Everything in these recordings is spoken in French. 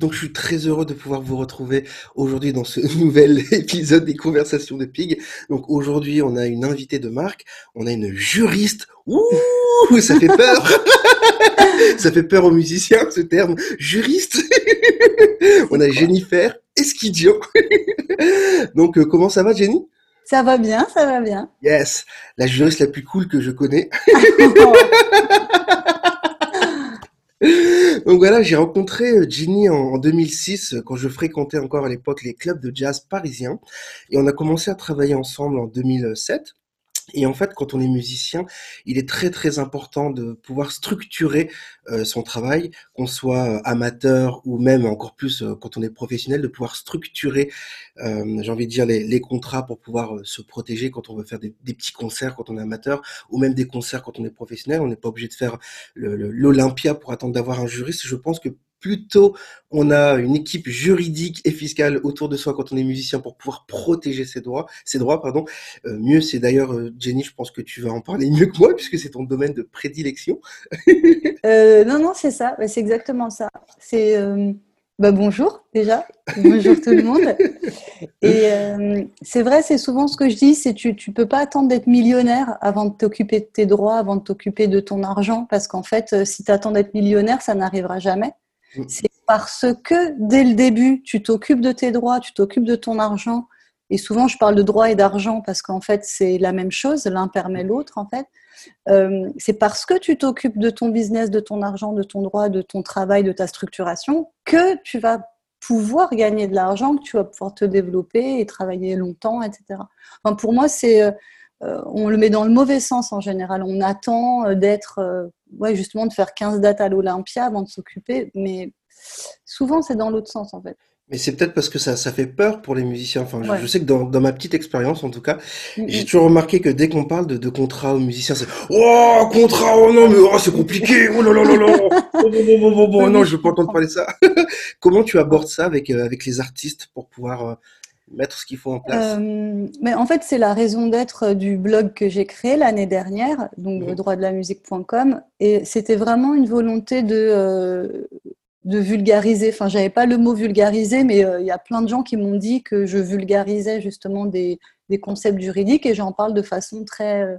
Donc je suis très heureux de pouvoir vous retrouver aujourd'hui dans ce nouvel épisode des conversations de Pig. Donc aujourd'hui on a une invitée de marque, on a une juriste. Ouh, ça fait peur. ça fait peur aux musiciens ce terme juriste. on a Jennifer Esquidio. Donc euh, comment ça va Jenny? Ça va bien, ça va bien. Yes, la juriste la plus cool que je connais. Donc voilà, j'ai rencontré euh, Ginny en 2006 euh, quand je fréquentais encore à l'époque les clubs de jazz parisiens et on a commencé à travailler ensemble en 2007. Et en fait, quand on est musicien, il est très très important de pouvoir structurer euh, son travail, qu'on soit euh, amateur ou même encore plus euh, quand on est professionnel, de pouvoir structurer, j'ai envie de dire, les, contrats pour pouvoir se protéger quand on veut faire des, des, petits concerts quand on est amateur ou même des concerts quand on est professionnel. On n'est pas obligé de faire l'Olympia pour attendre d'avoir un juriste. Je pense que plutôt on a une équipe juridique et fiscale autour de soi quand on est musicien pour pouvoir protéger ses droits, ses droits pardon. Euh, mieux, c'est d'ailleurs euh, Jenny, je pense que tu vas en parler mieux que moi puisque c'est ton domaine de prédilection. euh, non, non, c'est ça, c'est exactement ça. C'est bah, bonjour déjà, bonjour tout le monde. Et c'est vrai, c'est souvent ce que je dis, c'est tu tu peux pas attendre d'être millionnaire avant de t'occuper de tes droits, avant de t'occuper de ton argent, parce qu'en fait, si tu attends d'être millionnaire, ça n'arrivera jamais. Mm. C'est parce que dès le début, tu t'occupes de tes droits, tu t'occupes de ton argent. Et souvent, je parle de droit et d'argent parce qu'en fait, c'est la même chose, l'un permet l'autre, en fait. Euh, c'est parce que tu t'occupes de ton business, de ton argent, de ton droit, de ton travail, de ta structuration, que tu vas pouvoir gagner de l'argent, que tu vas pouvoir te développer et travailler longtemps, etc. Enfin, pour moi, c'est, euh, on le met dans le mauvais sens en général. On attend euh, d'être, euh, ouais, justement, de faire 15 dates à l'Olympia avant de s'occuper, mais souvent, c'est dans l'autre sens, en fait. Mais c'est peut-être parce que ça, ça fait peur pour les musiciens. Enfin, je, Ouais. je sais que dans, dans ma petite expérience, en tout cas, Mm, j'ai mm. toujours remarqué que dès qu'on parle de, de contrat aux musiciens, c'est Oh, contrat, oh non, mais oh, c'est compliqué, oh là là là là, oh, bon, bon, bon, bon, non, je je veux pas entendre parler de ça. Comment tu abordes ça avec, euh, avec les artistes pour pouvoir euh, mettre ce qu'il faut en place? Euh, mais en fait, c'est la raison d'être du blog que j'ai créé l'année dernière, donc Mhm. droitdelamusique.com, et c'était vraiment une volonté de, euh, de vulgariser. Enfin, j'avais pas le mot vulgariser, mais euh, il y a plein de gens qui m'ont dit que je vulgarisais justement des, des concepts juridiques et j'en parle de façon très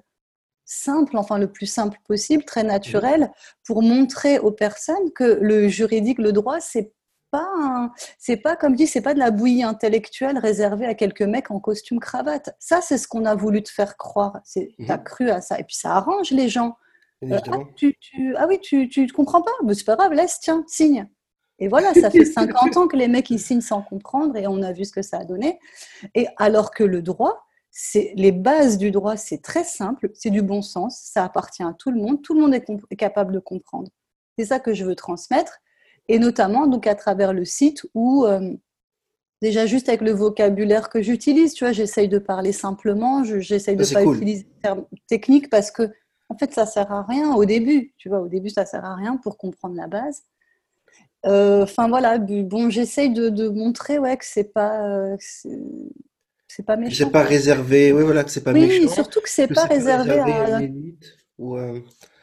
simple, enfin le plus simple possible, très Mhm. naturelle, pour montrer aux personnes que le juridique, le droit, c'est pas un- c'est pas comme dit, c'est pas de la bouillie intellectuelle réservée à quelques mecs en costume cravate. Ça, c'est ce qu'on a voulu te faire croire. C'est, t'as Mhm. cru à ça, et puis ça arrange les gens. Euh, ah, tu, tu- ah oui, tu, tu comprends pas, mais c'est pas grave, laisse, tiens, signe. Et voilà, ça fait 50 ans que les mecs ils signent sans comprendre, et on a vu ce que ça a donné. Et alors que le droit, c'est les bases du droit, c'est très simple, c'est du bon sens, ça appartient à tout le monde, tout le monde est, comp- est capable de comprendre. C'est ça que je veux transmettre, et notamment donc à travers le site où euh, déjà juste avec le vocabulaire que j'utilise, tu vois, j'essaye de parler simplement, je- j'essaye de c'est pas cool. utiliser de termes techniques parce que en fait ça sert à rien au début, tu vois, au début ça sert à rien pour comprendre la base. Euh, Enfin voilà, bon, j'essaye de, de montrer ouais que c'est pas euh, c'est pas Que c'est méchant pas réservé, oui, voilà, que c'est pas Oui, méchant, surtout que c'est pas pas réservé réservé à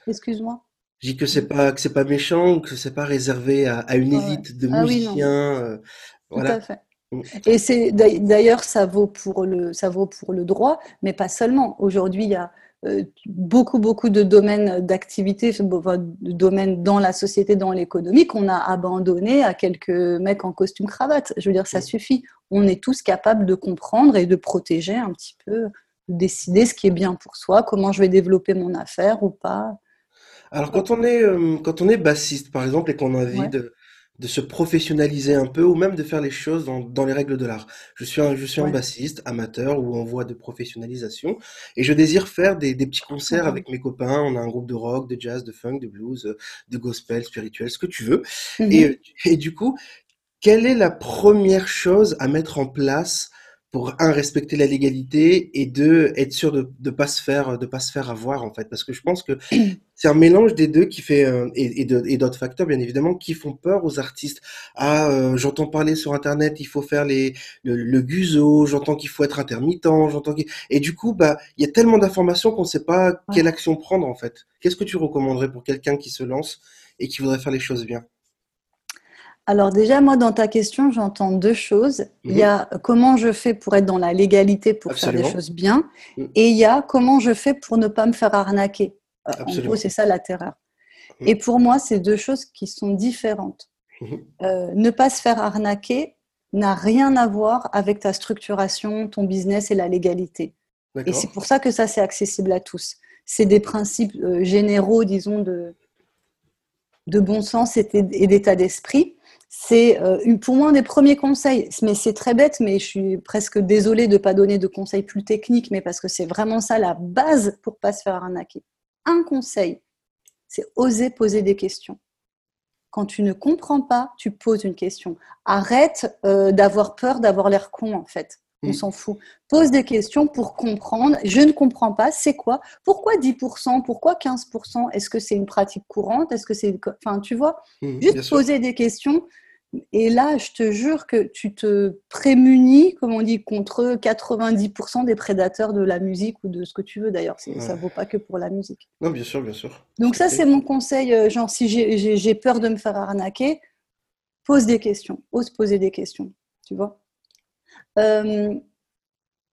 Excuse-moi. Je dis que c'est pas que c'est pas méchant que c'est pas réservé à, à une ouais. élite de Ah oui, musiciens. euh, tout à voilà. fait. Mm. Et c'est d'ail- d'ailleurs ça vaut pour le ça vaut pour le droit, mais pas seulement. Aujourd'hui, il y a euh, beaucoup beaucoup de domaines d'activité, de domaines dans la société, dans l'économie qu'on a abandonné à quelques mecs en costume cravate. Je veux dire, ça Mm. suffit. On est tous capables de comprendre et de protéger un petit peu, de décider ce qui est bien pour soi, comment je vais développer mon affaire ou pas. Alors quand on est euh, quand on est bassiste par exemple et qu'on a envie Ouais, de de se professionnaliser un peu ou même de faire les choses dans, dans les règles de l'art. Je suis un je suis un ouais, bassiste amateur ou en voie de professionnalisation et je désire faire des, des petits concerts mhm, avec mes copains. On a un groupe de rock, de jazz, de funk, de blues, euh, de gospel, spirituel, ce que tu veux. Et, mhm. euh, et du coup, quelle est la première chose à mettre en place pour, un, respecter la légalité et deux, être sûr de ne pas se faire, de pas se faire avoir, en fait? Parce que je pense que c'est un mélange des deux qui fait, euh, et, d'autres facteurs, bien évidemment, qui font peur aux artistes. Ah, euh, j'entends parler sur Internet, il faut faire les, le, le guzo, j'entends qu'il faut être intermittent, j'entends qu'il... Et du coup, bah, il y a tellement d'informations qu'on ne sait pas Ouais. quelle action prendre, en fait. Qu'est-ce que tu recommanderais pour quelqu'un qui se lance et qui voudrait faire les choses bien? Alors déjà, moi, dans ta question, j'entends deux choses. Il y a comment je fais pour être dans la légalité, pour faire des choses bien, mm. et il y a comment je fais pour ne pas me faire arnaquer. Euh, en gros, c'est ça la terreur. Mm. Et pour moi, c'est deux choses qui sont différentes. Mm-hmm. Euh, ne pas se faire arnaquer n'a rien à voir avec ta structuration, ton business et la légalité. Et c'est pour ça que ça, c'est accessible à tous. C'est des principes euh, généraux, disons, de, de bon sens et d'état d'esprit c'est euh, pour moi un des premiers conseils. Mais c'est très bête, mais je suis presque désolée de ne pas donner de conseils plus techniques, mais parce que c'est vraiment ça la base pour pas se faire arnaquer. Un conseil, c'est oser poser des questions. Quand tu ne comprends pas, tu poses une question. Arrête euh, d'avoir peur d'avoir l'air con en fait. On mm. s'en fout. Pose des questions pour comprendre. Je ne comprends pas. C'est quoi? Pourquoi 10% Pourquoi 15% Est-ce que c'est une pratique courante? Est-ce que c'est. Enfin, tu vois, mm, juste poser des questions. Et là, je te jure que tu te prémunis, comme on dit, contre 90% des prédateurs de la musique ou de ce que tu veux d'ailleurs. Ça ne vaut pas que pour la musique. Non, bien sûr, bien sûr. Donc, ça, c'est mon conseil. Euh, genre, si j'ai peur de me faire arnaquer, pose des questions. Ose poser des questions. Tu vois euh,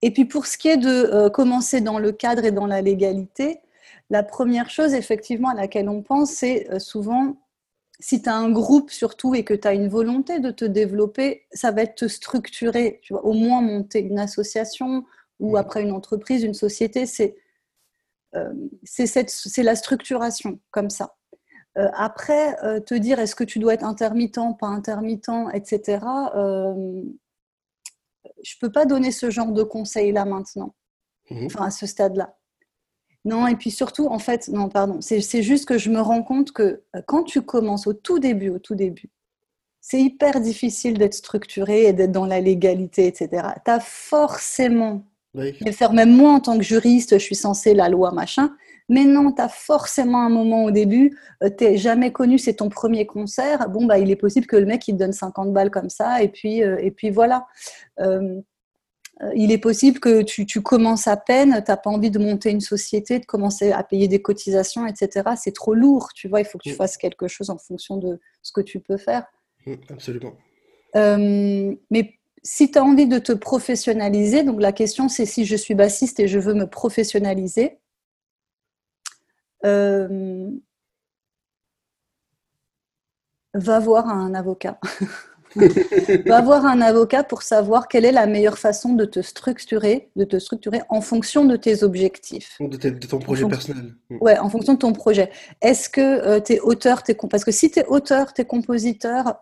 et puis pour ce qui est de euh, commencer dans le cadre et dans la légalité, la première chose effectivement à laquelle on pense, c'est souvent, si tu as un groupe surtout et que tu as une volonté de te développer, ça va être te structurer, tu vois, au moins monter une association ou après une entreprise, une société, c'est c'est la structuration comme ça. après, te dire est-ce que tu dois être intermittent, pas intermittent, etc je peux pas donner ce genre de conseils là maintenant, mhm. enfin à ce stade-là. Non, et puis surtout, en fait, non, pardon, c'est juste que je me rends compte que euh, quand tu commences au tout début, au tout début, c'est hyper difficile d'être structuré et d'être dans la légalité, etc. Tu as forcément, oui. faire même moi en tant que juriste, je suis censée la loi, machin, mais non, tu as forcément un moment au début, euh, tu jamais connu, c'est ton premier concert. Bon, bah, il est possible que le mec, il te donne 50 balles comme ça, et puis, euh, et puis voilà. Euh, il est possible que tu, tu commences à peine, tu n'as pas envie de monter une société, de commencer à payer des cotisations, etc. C'est trop lourd, tu vois, il faut que tu mm. fasses quelque chose en fonction de ce que tu peux faire. Mm, absolument. mais si tu as envie de te professionnaliser, donc la question c'est si je suis bassiste et je veux me professionnaliser, euh, va voir un avocat. va voir un avocat pour savoir quelle est la meilleure façon de te structurer, de te structurer en fonction de tes objectifs. De, ton projet personnel. Mm. Ouais, en fonction de ton projet. Est-ce que euh, tu es auteur, es, parce que si tu es auteur, tu es compositeur,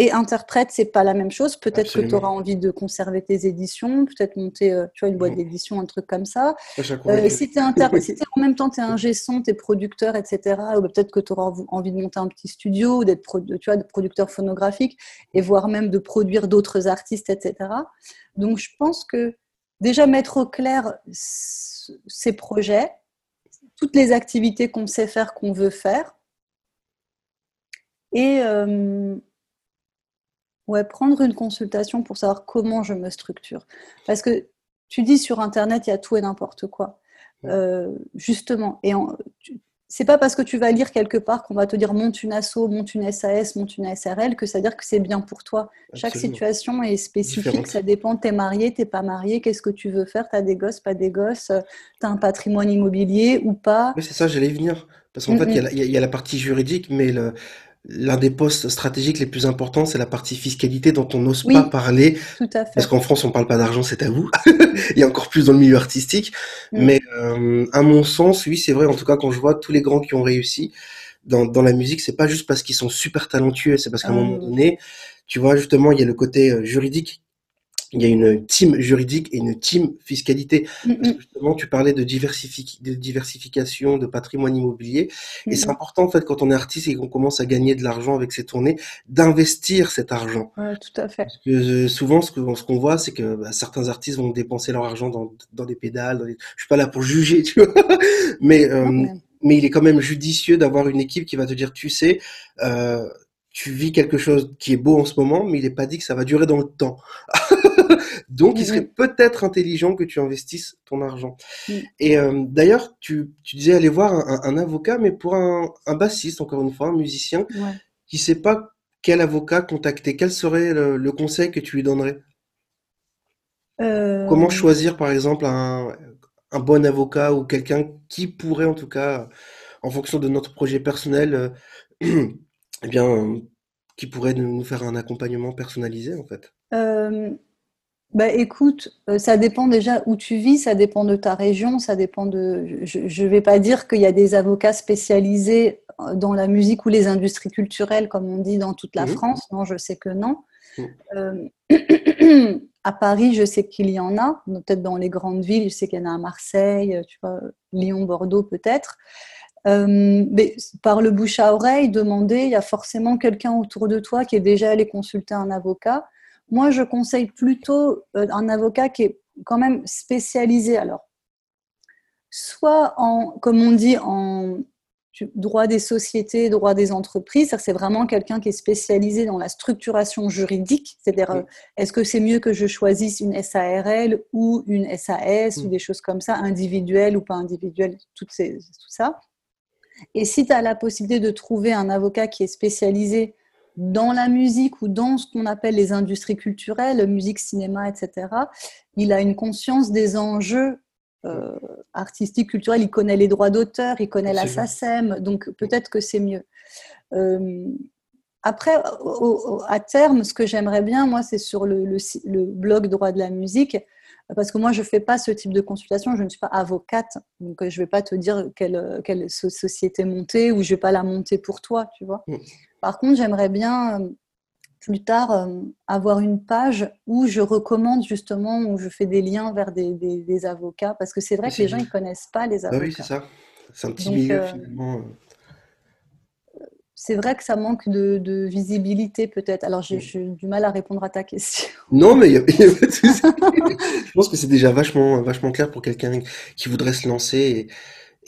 et interprète, c'est pas la même chose. Peut-être que tu auras envie de conserver tes éditions, peut-être monter euh, tu vois, une boîte mm. d'édition, un truc comme ça. Euh, si tu es, en même temps tu es un son, tu es producteur, etc., ou peut-être que tu auras envie de monter un petit studio, d'être tu vois, producteur phonographique, et voire même de produire d'autres artistes, etc. Donc je pense que déjà mettre au clair ces projets, toutes les activités qu'on sait faire, qu'on veut faire, et, euh, Ouais, prendre une consultation pour savoir comment je me structure. Parce que tu dis sur Internet, il y a tout et n'importe quoi. Euh, justement. Et c'est pas parce que tu vas lire quelque part qu'on va te dire monte une asso, monte une SAS, monte une SRL que ça veut dire que c'est bien pour toi. Chaque situation est spécifique, ça dépend. T'es marié, t'es pas marié, qu'est-ce que tu veux faire, t'as des gosses, pas des gosses, t'as un patrimoine immobilier ou pas. Oui, c'est ça, j'allais y venir. Parce qu'en fait, il y, y, a la partie juridique, mais le, l'un des postes stratégiques les plus importants, c'est la partie fiscalité dont on n'ose pas parler. Tout à fait. Parce qu'en France, on parle pas d'argent, c'est à vous. Il y a encore plus dans le milieu artistique. Mm. Mais euh, à mon sens, oui, c'est vrai. En tout cas, quand je vois tous les grands qui ont réussi dans, dans la musique, c'est pas juste parce qu'ils sont super talentueux, c'est parce qu'à un ah moment donné, tu vois, justement, il y a le côté euh, juridique il y a une team juridique et une team fiscalité. Mm, justement, tu parlais de, de, diversification de patrimoine immobilier. Et c'est important, en fait, quand on est artiste et qu'on commence à gagner de l'argent avec ses tournées, d'investir cet argent. Ouais, tout à fait. Parce que euh, souvent, ce qu'on ce voit, c'est que bah, certains artistes vont dépenser leur argent dans, dans des pédales. Dans Je suis pas là pour juger, tu vois. Mais, euh, mais il est quand même judicieux d'avoir une équipe qui va te dire, tu sais, euh, tu vis quelque chose qui est beau en ce moment, mais il n'est pas dit que ça va durer dans le temps. Donc, il serait peut-être intelligent que tu investisses ton argent. Et euh, d'ailleurs, tu, disais aller voir un, avocat, mais pour un, bassiste, encore une fois, un musicien, qui qui sait pas quel avocat contacter? Quel serait le, le conseil que tu lui donnerais? Comment Euh, choisir, par exemple, un, un bon avocat ou quelqu'un qui pourrait, en tout cas, en fonction de notre projet personnel, euh, eh bien, euh, qui pourrait nous faire un accompagnement personnalisé, en fait. euh, Bah écoute, euh, ça dépend déjà où tu vis, ça dépend de ta région, ça dépend de... Je ne vais pas dire qu'il y a des avocats spécialisés dans la musique ou les industries culturelles, comme on dit dans toute la Mhm, France. Non, je sais que non. mhm, Euh, à Paris, je sais qu'il y en a, peut-être dans les grandes villes, je sais qu'il y en a à Marseille, tu vois, Lyon, Bordeaux peut-être. Euh, mais par le bouche à oreille, demander, il y a forcément quelqu'un autour de toi qui est déjà allé consulter un avocat. Moi, je conseille plutôt euh, un avocat qui est quand même spécialisé. Alors, soit en, comme on dit, en droit des sociétés, droit des entreprises, c'est vraiment quelqu'un qui est spécialisé dans la structuration juridique, c'est-à-dire euh, est-ce que c'est mieux que je choisisse une SARL ou une SAS ou mhm. des choses comme ça, individuelles ou pas individuelles, toutes ces, tout ça. Et si tu as la possibilité de trouver un avocat qui est spécialisé dans la musique ou dans ce qu'on appelle les industries culturelles, musique, cinéma, etc., il a une conscience des enjeux euh, artistiques, culturels, il connaît les droits d'auteur, il connaît la. SACEM, donc peut-être que c'est mieux. Euh, après, au- au- à terme, ce que j'aimerais bien, moi, c'est sur le, le blog Droit de la musique, parce que moi, je ne fais pas ce type de consultation, je ne suis pas avocate, donc euh, je ne vais pas te dire quelle, quelle so- société monter ou je ne vais pas la monter pour toi, tu vois. mhm. Par contre, j'aimerais bien euh, plus tard euh, avoir une page où je recommande justement, où je fais des liens vers des, des- des avocats, parce que c'est vrai que les gens, ne connaissent pas les Bah oui, c'est avocats. ça. C'est un petit Donc, milieu, euh, finalement. C'est vrai que ça manque de, de visibilité peut-être. Alors, j'ai euh. j'ai du mal à répondre à ta question. Non, mais il a, il y a pas de souci. Je pense que c'est déjà vachement, vachement clair pour quelqu'un qui voudrait se lancer et,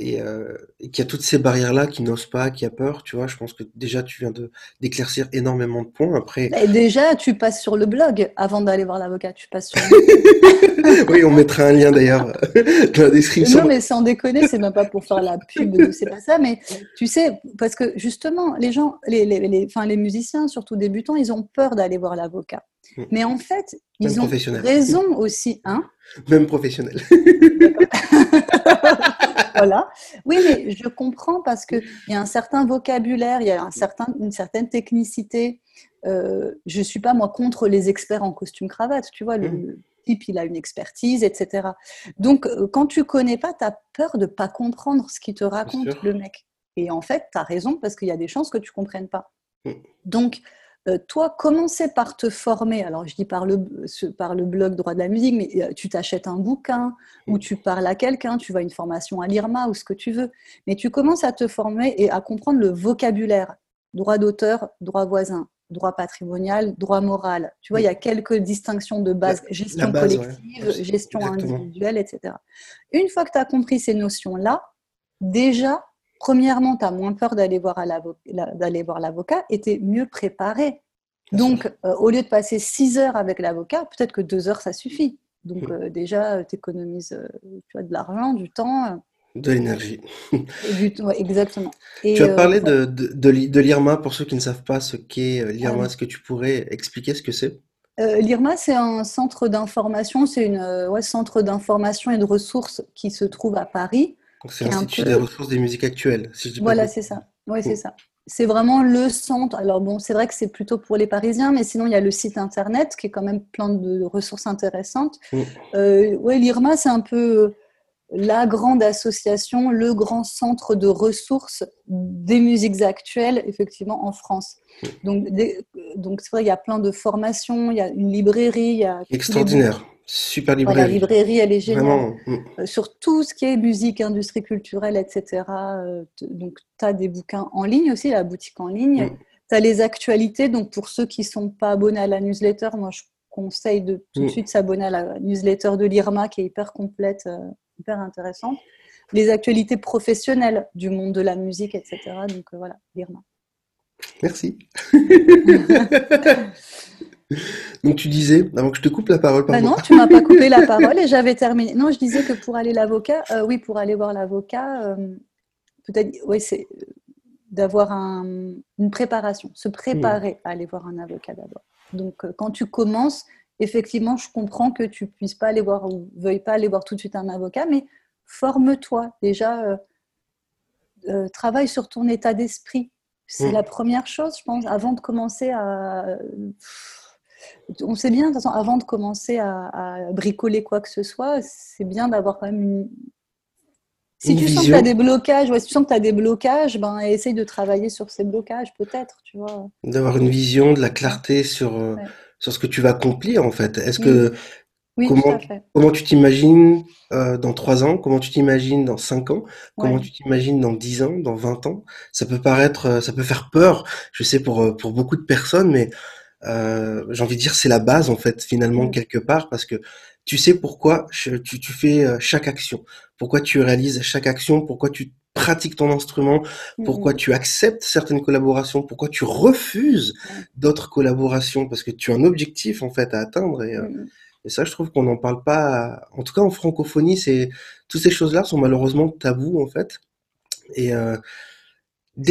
et, euh, et qui a toutes ces barrières-là, qui n'ose pas, qui a peur, tu vois. Je pense que déjà, tu viens de d'éclaircir énormément de points. Après, Et déjà, tu passes sur le blog avant d'aller voir l'avocat. Tu passes sur le oui, on mettra un lien d'ailleurs dans la description. Non, mais sans déconner, c'est même pas pour faire la pub, c'est pas ça. Mais tu sais, parce que justement, les gens, les, les, les, enfin, les musiciens, surtout débutants, ils ont peur d'aller voir l'avocat. Mm. Mais en fait, Même ils ont raison aussi, hein Même professionnel. Voilà. Oui, mais je comprends parce qu'il y a un certain vocabulaire, il y a un certain, une certaine technicité. Euh, je ne suis pas, moi, contre les experts en costume-cravate. Tu vois, le, Mm. type, il a une expertise, etc. Donc, euh, quand tu connais pas, tu as peur de ne pas comprendre ce qu'il te raconte, le mec. Et en fait, tu as raison parce qu'il y a des chances que tu ne comprennes pas. Mm. Donc, euh, toi, commencer par te former? Alors, je dis par le, par le blog Droit de la musique, mais euh, tu t'achètes un bouquin ou Mm. tu parles à quelqu'un, tu vas une formation à l'IRMA ou ce que tu veux. Mais tu commences à te former et à comprendre le vocabulaire. Droit d'auteur, droit voisin, droit patrimonial, droit moral. Tu vois, il y a quelques distinctions de base. la Gestion base, collective, gestion Exactement. individuelle, etc. Une fois que tu as compris ces notions-là, déjà, premièrement, tu as moins peur d'aller voir l'avocat et tu es mieux préparé. Donc, euh, au lieu de passer six heures avec l'avocat, peut-être que deux heures, ça suffit. Donc, Mm. euh, déjà, tu économises de l'argent, du temps. euh, De l'énergie. ouais, exactement. Tu as euh, parlé de, de, de l'I- de l'IRMA. Pour ceux qui ne savent pas ce qu'est euh, l'IRMA, est-ce que tu pourrais expliquer ce que c'est? Euh, L'IRMA, c'est un centre d'information, c'est une euh, ouais, centre d'information et de ressources qui se trouve à Paris, Donc, c'est l'Institut des ressources des musiques actuelles, si je dis pas de voilà, c'est ça. Oui, c'est ça. C'est vraiment le centre. Alors bon, c'est vrai que c'est plutôt pour les Parisiens, mais sinon il y a le site internet qui est quand même plein de ressources intéressantes. Mm. Euh, ouais, l'IRMA, c'est un peu la grande association, le grand centre de ressources des musiques actuelles, effectivement, en France. Mm. Donc, des- donc c'est vrai, il y a plein de formations, il y a une librairie, il y a. Extraordinaire. Super Ouais, la librairie. librairie, elle est géniale. Vraiment. mm. Euh, sur tout ce qui est musique, industrie culturelle, etc. Euh, donc, tu as des bouquins en ligne aussi, la boutique en ligne. Mm. Tu as les actualités. Donc, pour ceux qui ne sont pas abonnés à la newsletter, moi, je conseille de tout de Mm. suite s'abonner à la newsletter de l'IRMA qui est hyper complète, euh, hyper intéressante. Les actualités professionnelles du monde de la musique, etc. Donc, voilà, l'IRMA. Merci. Donc tu disais, avant que je te coupe la parole, Bah pardon. non, tu m'as pas coupé la parole et j'avais terminé. Non, je disais que pour aller l'avocat, euh, oui, pour aller voir l'avocat, euh, peut-être, oui, c'est d'avoir une préparation, se préparer à aller voir un avocat d'abord. Donc, euh, quand tu commences, effectivement, je comprends que tu puisses pas aller voir ou veuilles pas aller voir tout de suite un avocat, mais forme-toi déjà, travaille sur ton état d'esprit. C'est mm. la première chose, je pense, avant de commencer à. On sait bien, de toute façon, avant de commencer à bricoler quoi que ce soit, c'est bien d'avoir quand même une, si tu sens que tu as des blocages, ouais, si tu sens que tu as des blocages, ben, essaye de travailler sur ces blocages, peut-être, tu vois. D'avoir une vision, de la clarté sur, euh, sur ce que tu vas accomplir, en fait. Est-ce que. Oui, comment, comment tu t'imagines euh, dans 3 ans? Comment tu t'imagines dans 5 ans? Comment tu t'imagines dans 10 ans, dans 20 ans? Ça peut paraître, euh, ça peut faire peur, je sais, pour, pour beaucoup de personnes, mais j'ai envie de dire c'est la base, en fait, finalement, quelque part, parce que tu sais pourquoi tu, tu fais chaque action pourquoi tu réalises chaque action, pourquoi tu pratiques ton instrument, pourquoi tu acceptes certaines collaborations, pourquoi tu refuses d'autres collaborations, parce que tu as un objectif en fait à atteindre. Et, euh, ça, je trouve qu'on n'en parle pas. En tout cas, en francophonie, c'est toutes ces choses-là sont malheureusement tabous en fait. Et euh,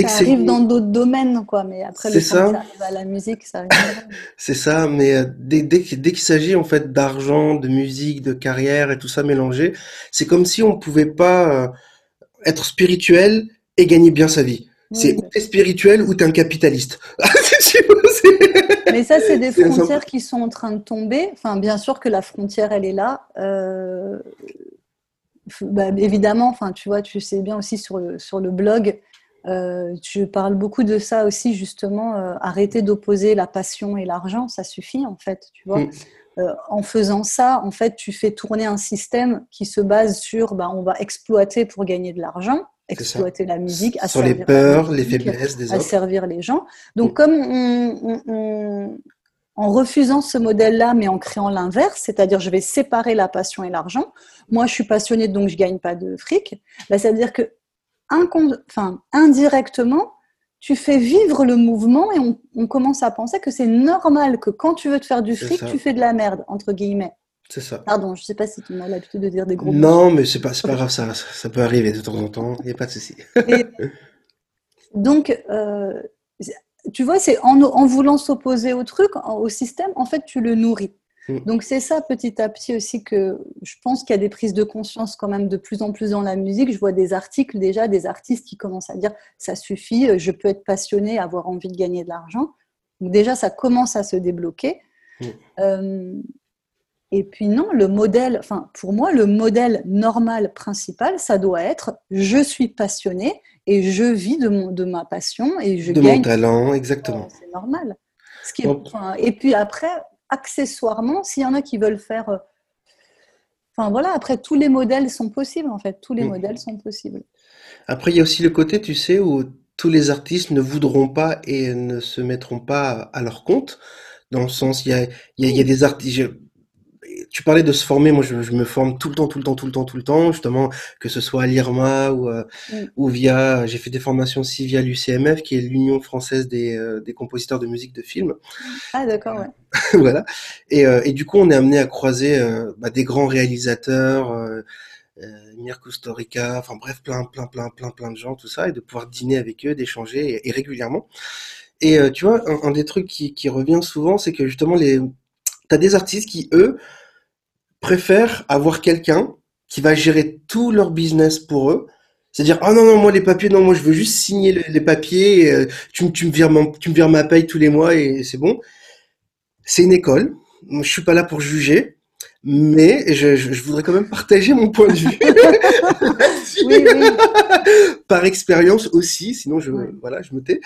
ça arrive dans d'autres domaines, quoi. Mais après, le ça. arrive à la musique, ça C'est ça, mais euh, dès, dès, dès qu'il s'agit en fait d'argent, de musique, de carrière et tout ça mélangé, c'est comme si on pouvait pas euh, être spirituel et gagner bien sa vie. C'est ou t'es spirituel ou t'es un capitaliste. mais ça, c'est des frontières qui sont en train de tomber. Enfin, bien sûr que la frontière, elle est là. Euh... Bah, évidemment, enfin, tu vois, tu sais bien aussi sur le, sur le blog, euh, je parle beaucoup de ça aussi, justement, euh, arrêter d'opposer la passion et l'argent, ça suffit en fait, tu vois. Mm. Euh, en faisant ça, en fait, tu fais tourner un système qui se base sur, bah, on va exploiter pour gagner de l'argent, exploiter la musique, à sur les peurs, les faiblesses des à servir les gens. Donc, mm. comme en refusant ce modèle-là, mais en créant l'inverse, c'est-à-dire je vais séparer la passion et l'argent. Moi, je suis passionnée, donc je gagne pas de fric. Bah, ça veut dire que enfin, indirectement, tu fais vivre le mouvement et on, commence à penser que c'est normal que quand tu veux te faire du fric, tu fais de la merde, entre guillemets. C'est ça. Pardon, je sais pas si tu as l'habitude de dire des gros mots. Non, mais c'est pas, pas grave, ça, ça peut arriver de temps en temps, il n'y a pas de souci. donc, euh, tu vois, c'est en, en, voulant s'opposer au truc, au système, en fait, tu le nourris. Mm. Donc c'est ça petit à petit aussi que je pense qu'il y a des prises de conscience quand même de plus en plus dans la musique. Je vois des articles déjà, des artistes qui commencent à dire ça suffit, je peux être passionné, avoir envie de gagner de l'argent. Donc déjà ça commence à se débloquer. Mm. Euh, et puis non, le modèle, enfin pour moi le modèle normal principal, ça doit être je suis passionné et je vis de, mon, de ma passion et je de gagne. mon talent, exactement. c'est normal. Ce qui et puis après, accessoirement, s'il y en a qui veulent faire. Euh, enfin voilà, après, tous les modèles sont possibles, en fait. Tous les mm. modèles sont possibles. Après, il y a aussi le côté, tu sais, où tous les artistes ne voudront pas et ne se mettront pas à leur compte. Dans le sens, il y a, il y a des artistes tu parlais de se former. Moi, je, me forme tout le temps, tout le temps, tout le temps, tout le temps, justement, que ce soit à l'IRMA ou, euh, mm. ou via. J'ai fait des formations aussi via l'UCMF, qui est l'Union française des, euh, des, compositeurs de musique de film. Ah, d'accord, ouais. voilà. Et, euh, et, du coup, on est amené à croiser bah, des grands réalisateurs. Euh, Mirko Storica, enfin bref, plein, plein, plein, plein, plein de gens, tout ça, et de pouvoir dîner avec eux, d'échanger et, régulièrement. Et tu vois, un, un, des trucs qui, qui revient souvent, c'est que justement, les, t'as des artistes qui, eux, préfèrent avoir quelqu'un qui va gérer tout leur business pour eux. C'est-à-dire, ah non, non, moi les papiers, non, moi je veux juste signer les, papiers, euh, tu, tu, me vires tu me vires ma paye tous les mois et c'est bon. C'est une école, je suis pas là pour juger, mais je, je, voudrais quand même partager mon point de vue. oui, oui. Par expérience aussi, sinon je, voilà, je me tais.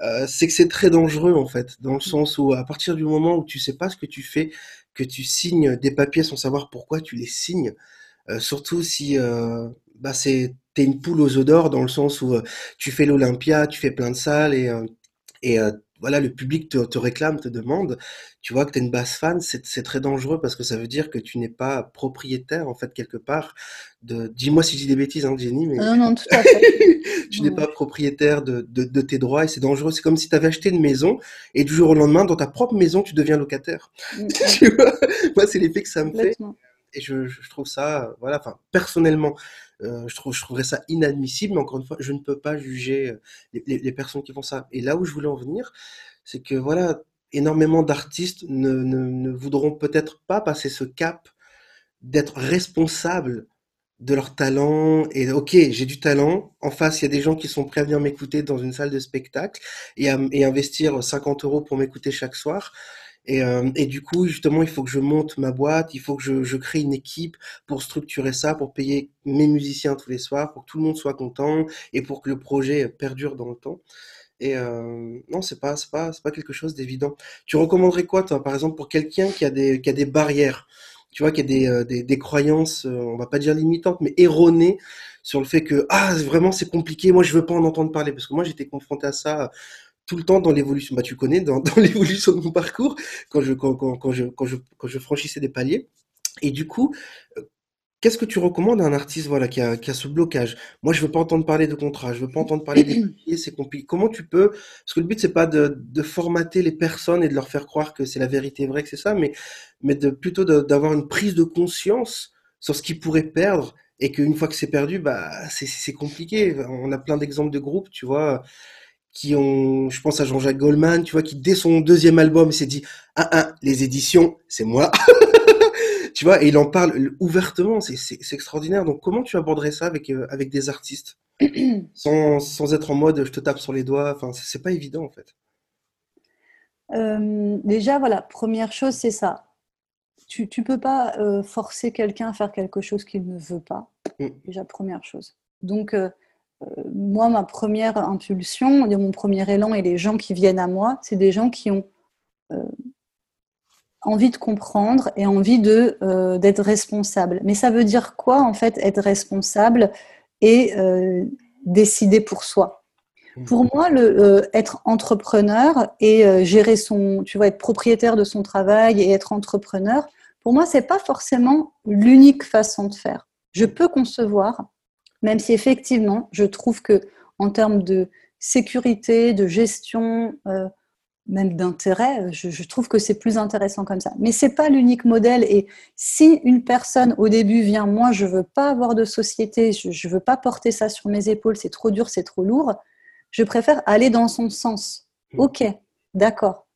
Euh, c'est que c'est très dangereux en fait, dans le sens où à partir du moment où tu sais pas ce que tu fais, que tu signes des papiers sans savoir pourquoi tu les signes, euh, surtout si euh, bah c'est t'es une poule aux œufs d'or dans le sens où euh, tu fais l'Olympia, tu fais plein de salles et et voilà, le public te, te, réclame, te demande, tu vois que tu es une basse fan, c'est très dangereux parce que ça veut dire que tu n'es pas propriétaire, en fait, quelque part, de... Dis-moi si je dis des bêtises, hein, Jenny, mais... Non, non, tout à fait. tu n'es pas propriétaire de, de, de, tes droits et c'est dangereux. C'est comme si tu avais acheté une maison et du jour au lendemain, dans ta propre maison, tu deviens locataire. Mm, tu vois? Moi, c'est l'effet que ça me fait. Et je, je trouve ça, voilà, enfin, personnellement, euh, je, trouve, je trouverais ça inadmissible, mais encore une fois, je ne peux pas juger euh, les, les, personnes qui font ça. Et là où je voulais en venir, c'est que voilà, énormément d'artistes ne, ne, ne voudront peut-être pas passer ce cap d'être responsables de leur talent et ok j'ai du talent en face il y a des gens qui sont prêts à venir m'écouter dans une salle de spectacle et, à, et investir 50 euros pour m'écouter chaque soir et, euh, et, du coup justement il faut que je monte ma boîte il faut que je, crée une équipe pour structurer ça pour payer mes musiciens tous les soirs pour que tout le monde soit content et pour que le projet perdure dans le temps. Et euh, non c'est pas pas pas quelque chose d'évident. Tu recommanderais quoi par exemple pour quelqu'un qui a des qui a des barrières? Tu vois, qu'il y a des, euh, des, des croyances, on va pas dire limitantes, mais erronées sur le fait que, ah, vraiment, c'est compliqué, moi, je veux pas en entendre parler. Parce que moi, j'étais confronté à ça tout le temps dans l'évolution, bah, tu connais, dans, dans l'évolution de mon parcours, quand je, quand, quand, quand, je, quand, je, quand je franchissais des paliers. Et du coup, Qu'est-ce que tu recommandes à un artiste voilà, qui, a, qui a ce blocage? Moi, je veux pas entendre parler de contrat, je veux pas entendre parler des papiers, c'est compliqué. Comment tu peux Parce que le but, c'est pas de, de, formater les personnes et de leur faire croire que c'est la vérité vraie, que c'est ça, mais, mais de, plutôt d'avoir une prise de conscience sur ce qu'ils pourraient perdre et qu'une fois que c'est perdu, bah, c'est compliqué. On a plein d'exemples de groupes, tu vois, qui ont, je pense à Jean-Jacques Goldman, tu vois, qui dès son deuxième album s'est dit, ah, ah, les éditions, c'est moi. tu vois, et il en parle ouvertement, c'est extraordinaire. Donc, comment tu aborderais ça avec, euh, avec des artistes sans, sans, être en mode je te tape sur les doigts Enfin, c'est pas évident en fait. Euh, déjà, voilà, première chose, c'est ça. Tu ne peux pas euh, forcer quelqu'un à faire quelque chose qu'il ne veut pas. Mm. Déjà, première chose. Donc, moi, ma première impulsion, mon premier élan et les gens qui viennent à moi, c'est des gens qui ont euh, envie de comprendre et envie de euh, d'être responsable. Mais ça veut dire quoi en fait être responsable et euh, décider pour soi? Mmh. Pour moi, le, euh, être entrepreneur et gérer son, tu vois, être propriétaire de son travail et être entrepreneur, pour moi, c'est pas forcément l'unique façon de faire. Je peux concevoir, même si effectivement, je trouve que en termes de sécurité, de gestion, euh, même d'intérêt, je, je, trouve que c'est plus intéressant comme ça. Mais c'est pas l'unique modèle. Et si une personne au début vient, moi, je veux pas avoir de société, je, je veux pas porter ça sur mes épaules, c'est trop dur, c'est trop lourd. Je préfère aller dans son sens. Mmh. Ok, d'accord.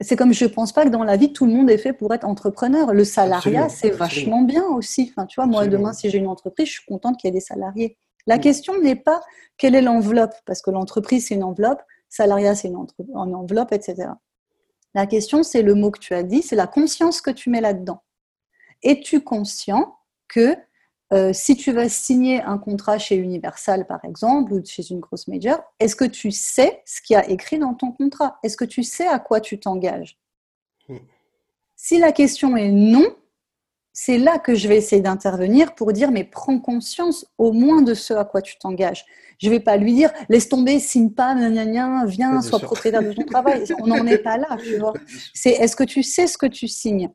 C'est comme je pense pas que dans la vie tout le monde est fait pour être entrepreneur. Le salariat, c'est vachement bien aussi. Enfin, tu vois, moi demain, si j'ai une entreprise, je suis contente qu'il y ait des salariés. La mmh. question n'est pas quelle est l'enveloppe, parce que l'entreprise c'est une enveloppe salariat, c'est une, une enveloppe, etc. La question, c'est le mot que tu as dit, c'est la conscience que tu mets là-dedans. Es-tu conscient que euh, si tu vas signer un contrat chez Universal, par exemple, ou chez une grosse major, est-ce que tu sais ce qu'il y a écrit dans ton contrat? Est-ce que tu sais à quoi tu t'engages? Mmh. Si la question est non, c'est là que je vais essayer d'intervenir pour dire mais prends conscience au moins de ce à quoi tu t'engages. Je ne vais pas lui dire laisse tomber, signe pas, viens, sois propriétaire de ton travail. On n'en est pas là, tu vois. C'est est-ce que tu sais ce que tu signes?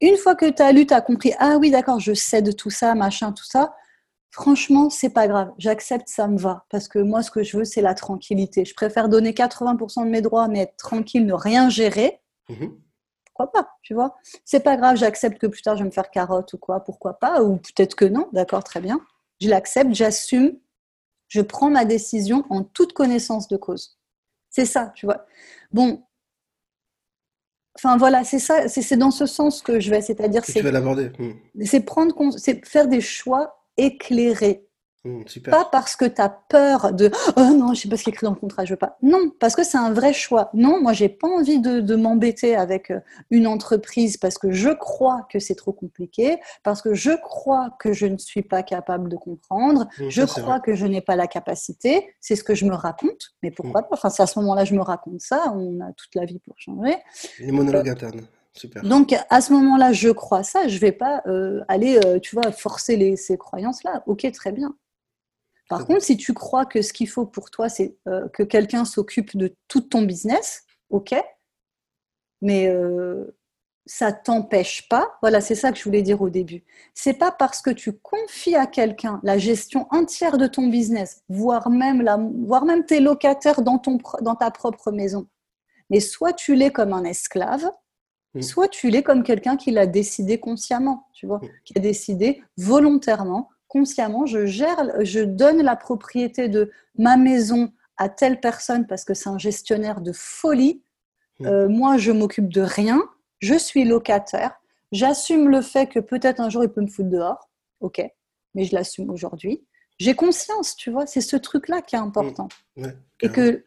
Une fois que tu as lu, tu as compris ah oui, d'accord, je sais de tout ça, machin, tout ça. Franchement, c'est pas grave. J'accepte, ça me va. Parce que moi, ce que je veux, c'est la tranquillité. Je préfère donner 80% de mes droits, mais être tranquille, ne rien gérer. Mmh pourquoi pas, tu vois. C'est pas grave, j'accepte que plus tard je vais me faire carotte ou quoi, pourquoi pas, ou peut-être que non, d'accord, très bien. Je l'accepte, j'assume, je prends ma décision en toute connaissance de cause. C'est ça, tu vois. Bon, enfin voilà, c'est ça, c'est dans ce sens que je vais, c'est-à-dire c'est. L'aborder. Hmm. C'est prendre, c'est faire des choix éclairés. Mmh, pas parce que tu as peur de oh non, je sais pas ce qui est écrit dans le contrat, je veux pas. Non, parce que c'est un vrai choix. Non, moi j'ai pas envie de, de m'embêter avec euh, une entreprise parce que je crois que c'est trop compliqué, parce que je crois que je ne suis pas capable de comprendre, mmh, je crois que je n'ai pas la capacité. C'est ce que je me raconte, mais pourquoi mmh. pas? Enfin, c'est à ce moment-là je me raconte ça. On a toute la vie pour changer. Les monologues euh, internes. Super. Donc à ce moment-là, je crois ça. Je vais pas euh, aller, euh, tu vois, forcer les, ces croyances-là. Ok, très bien. Par contre, si tu crois que ce qu'il faut pour toi, c'est euh, que quelqu'un s'occupe de tout ton business, ok, mais euh, ça t'empêche pas. Voilà, c'est ça que je voulais dire au début. C'est pas parce que tu confies à quelqu'un la gestion entière de ton business, voire même, la, voire même tes locataires dans, ton, dans ta propre maison. Mais soit tu l'es comme un esclave, Mm. Soit tu l'es comme quelqu'un qui l'a décidé consciemment, tu vois, mm. qui a décidé volontairement, consciemment, je gère, je donne la propriété de ma maison à telle personne parce que c'est un gestionnaire de folie. Mm. Euh, moi, je m'occupe de rien, je suis locataire, j'assume le fait que peut-être un jour il peut me foutre dehors, ok, mais je l'assume aujourd'hui. J'ai conscience, tu vois, c'est ce truc-là qui est important. et que,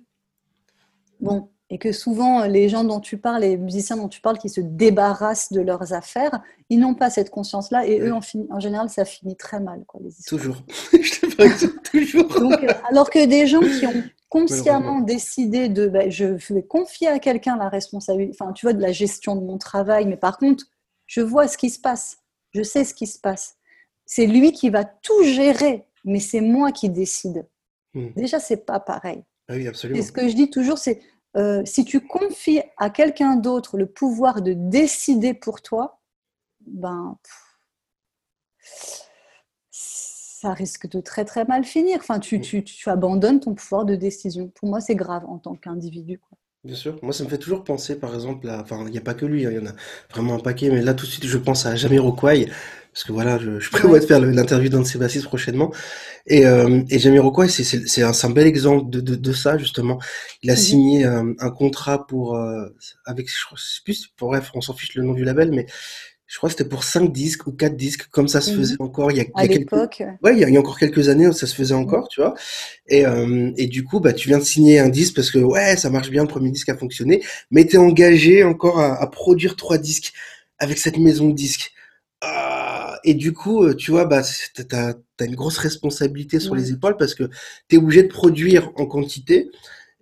bon, et que souvent les gens dont tu parles, les musiciens dont tu parles, qui se débarrassent de leurs affaires, ils n'ont pas cette conscience-là et eux, en, en, général, ça finit très mal. Quoi, les toujours. toujours. Donc, euh, alors que des gens qui ont consciemment décidé de, ben, je vais confier à quelqu'un la responsabilité, enfin, tu vois, de la gestion de mon travail, mais par contre, je vois ce qui se passe, je sais ce qui se passe. C'est lui qui va tout gérer, mais c'est moi qui décide. Hmm. Déjà, c'est pas pareil. Ah oui, absolument. Et ce que je dis toujours, c'est euh, si tu confies à quelqu'un d'autre le pouvoir de décider pour toi, ben, ça risque de très très mal finir. Enfin, tu, tu, tu abandonnes ton pouvoir de décision. Pour moi, c'est grave en tant qu'individu. Bien sûr. Moi, ça me fait toujours penser, par exemple, enfin, il n'y a pas que lui, hein, il y en a vraiment un paquet, mais là, tout de suite, je pense à Jamiroquai, parce que voilà, je, je prévois de faire l'interview d'un de ses bassistes prochainement. Et, euh, et Jamiroquai, c'est un, un bel exemple de, de, de, ça, justement. Il a mhm. signé euh, un contrat pour, euh, avec, je sais plus, pour, bref, on s'en fiche le nom du label, mais je crois que c'était pour 5 disques ou 4 disques, comme ça se mhm. faisait encore il y a, à l'époque. Ouais, il y, a, encore quelques années ça se faisait encore, tu vois. Et, euh, et du coup, bah, tu viens de signer un disque parce que ouais, ça marche bien, le premier disque a fonctionné, mais tu es engagé encore à, à, produire trois disques avec cette maison de disques. Ah, et du coup, euh, tu vois, bah, tu as, une grosse responsabilité sur les épaules parce que tu es obligé de produire en quantité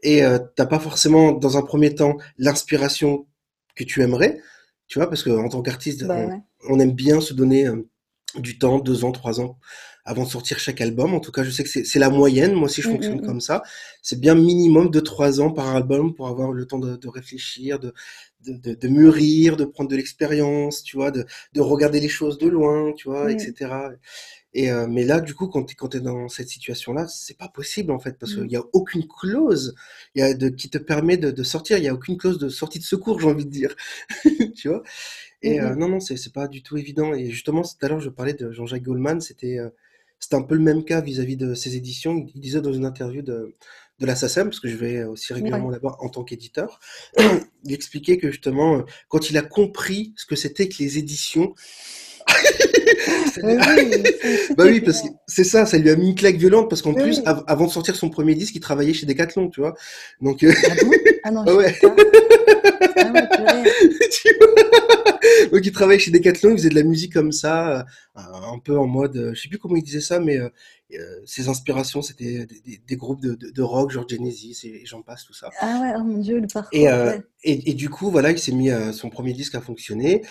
et euh, t'as pas forcément, dans un premier temps, l'inspiration que tu aimerais. Tu vois, parce qu'en tant qu'artiste, bah on, aime bien se donner euh, du temps, deux ans, trois ans, avant de sortir chaque album. En tout cas, je sais que c'est la moyenne. Moi aussi, je mmh, fonctionne mmh, mmh. comme ça. C'est bien minimum de trois ans par album pour avoir le temps de, de réfléchir, de, de, de, mûrir, de prendre de l'expérience, tu vois, de, de regarder les choses de loin, tu vois, etc. Et euh, mais là, du coup, quand tu quand es dans cette situation-là, c'est pas possible en fait, parce qu'il n'y a aucune clause y a de, qui te permet de, de sortir. Il y a aucune clause de sortie de secours, j'ai envie de dire. tu vois Et euh, non, non, c'est c'est pas du tout évident. Et justement, tout à l'heure, je parlais de Jean-Jacques Goldman. C'était euh, c'était un peu le même cas vis-à-vis de ses éditions. Il disait dans une interview de de la SACEM, parce que je vais aussi régulièrement là-bas en tant qu'éditeur, il expliquait que justement, quand il a compris ce que c'était que les éditions, bah oui, parce que c'est ça, ça lui a mis une claque violente parce qu'en plus, avant de sortir son premier disque, il travaillait chez Decathlon, tu vois. Donc, euh, ah, bon? Ah non, ah ouais. Ah Donc il travaillait chez Decathlon, il faisait de la musique comme ça, euh, un peu en mode, euh, je sais plus comment il disait ça, mais euh, ses inspirations, c'était des, groupes de, rock, genre Genesis et, j'en passe, tout ça. Ah ouais, oh mon dieu, le parcours. Et, euh, et, du coup, voilà, il s'est mis, euh, son premier disque à fonctionner.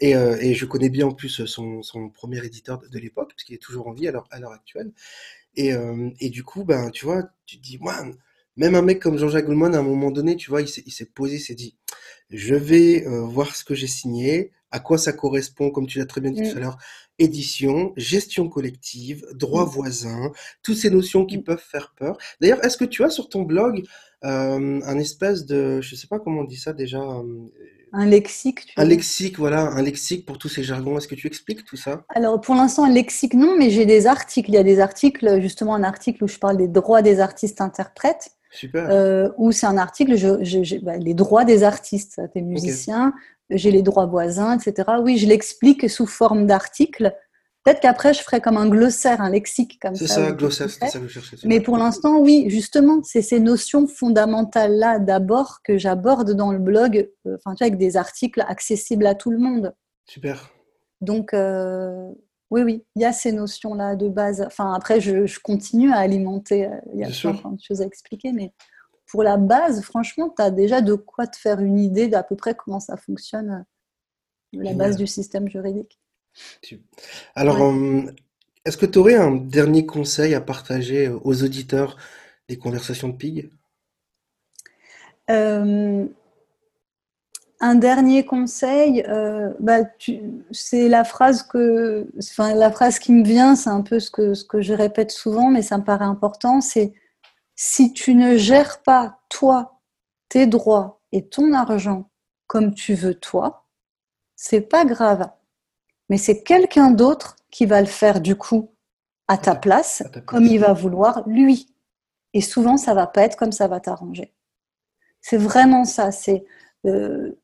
Et, et, je connais bien en plus son, son premier éditeur de, l'époque, parce qu'il est toujours en vie à l'heure actuelle. Et, et du coup, ben, tu vois, tu te dis, même un mec comme Jean-Jacques Goldman, à un moment donné, tu vois, il s'est posé, il s'est dit, je vais voir ce que j'ai signé, à quoi ça correspond, comme tu l'as très bien dit tout mm. à l'heure, édition, gestion collective, droit mmh. voisin, toutes ces notions qui mmh. peuvent faire peur. D'ailleurs, est-ce que tu as sur ton blog euh, un espèce de, je sais pas comment on dit ça déjà, euh, un lexique. Tu un lexique, voilà, un lexique pour tous ces jargons. Est-ce que tu expliques tout ça? Alors pour l'instant, un lexique non, mais j'ai des articles. Il y a des articles, justement un article où je parle des droits des artistes interprètes. Super. Euh, où c'est un article, je, bah, les droits des artistes, des musiciens, j'ai les droits voisins, etc. Oui, je l'explique sous forme d'article. Peut-être qu'après, je ferai comme un glossaire, un lexique comme ça. C'est ça, glossaire, c'est ça que je cherchais. Mais pour l'instant, oui, justement, c'est ces notions fondamentales-là d'abord que j'aborde dans le blog, euh, enfin, tu vois, avec des articles accessibles à tout le monde. Super. Donc, euh, oui, oui, il y a ces notions-là de base. Enfin, après, je, je continue à alimenter. Euh, il y a plein de choses à expliquer, mais pour la base, franchement, tu as déjà de quoi te faire une idée d'à peu près comment ça fonctionne, euh, la base du système juridique. Alors, euh, est-ce que tu aurais un dernier conseil à partager euh, aux auditeurs des conversations de Pig un dernier conseil, bah, c'est la phrase que, enfin, la phrase qui me vient, c'est un peu ce que, ce que je répète souvent, mais ça me paraît important, c'est si tu ne gères pas toi, tes droits et ton argent comme tu veux toi, c'est pas grave. Mais c'est quelqu'un d'autre qui va le faire du coup à ta place, à ta comme il va vouloir lui. Et souvent, ça va pas être comme ça va t'arranger. C'est vraiment ça. C'est euh,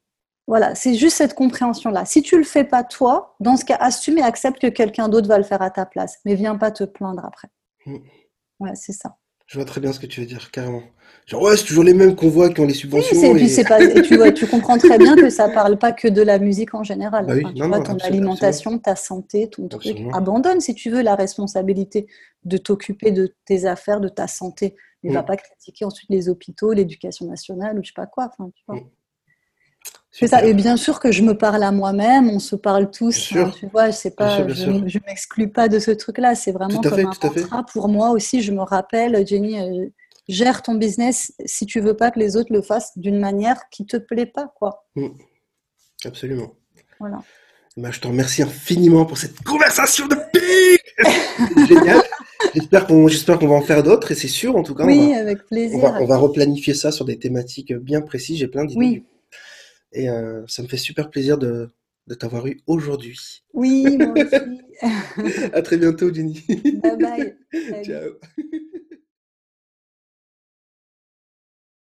voilà, c'est juste cette compréhension-là. Si tu le fais pas toi, dans ce cas, assume et accepte que quelqu'un d'autre va le faire à ta place. Mais viens pas te plaindre après. Mm. Ouais, c'est ça. Je vois très bien ce que tu veux dire, carrément. Genre, ouais, c'est toujours les mêmes qu'on voit qui ont les Oui, subventions. c'est- et puis et- c'est pas, et tu, vois, tu comprends très bien que ça parle pas que de la musique en général. Bah oui, Enfin, tu non, vois, non, ton absolument, alimentation, ta santé, ton truc. Absolument. Abandonne si tu veux la responsabilité de t'occuper de tes affaires, de ta santé. Mais Mm. va pas critiquer ensuite les hôpitaux, l'éducation nationale ou je sais pas quoi. Enfin, tu vois. Mm. C'est ça. Et bien sûr que je me parle à moi-même, on se parle tous. Hein, tu vois, c'est Bien pas, sûr, bien je, je m'exclus pas de ce truc-là. C'est vraiment comme fait, un mantra pour moi aussi. Je me rappelle, Jenny, euh, gère ton business si tu veux pas que les autres le fassent d'une manière qui te plaît pas, quoi. Absolument. Voilà. Bah, je te remercie infiniment pour cette conversation de pique. Génial. J'espère qu'on, va en faire d'autres et c'est sûr, en tout cas, on Oui, va, avec on plaisir. va, on va replanifier ça sur des thématiques bien précises. J'ai plein d'idées. Oui, Et euh, ça me fait super plaisir de, de t'avoir eu aujourd'hui. oui, moi aussi. À très bientôt, Jenny. bye bye. Ciao.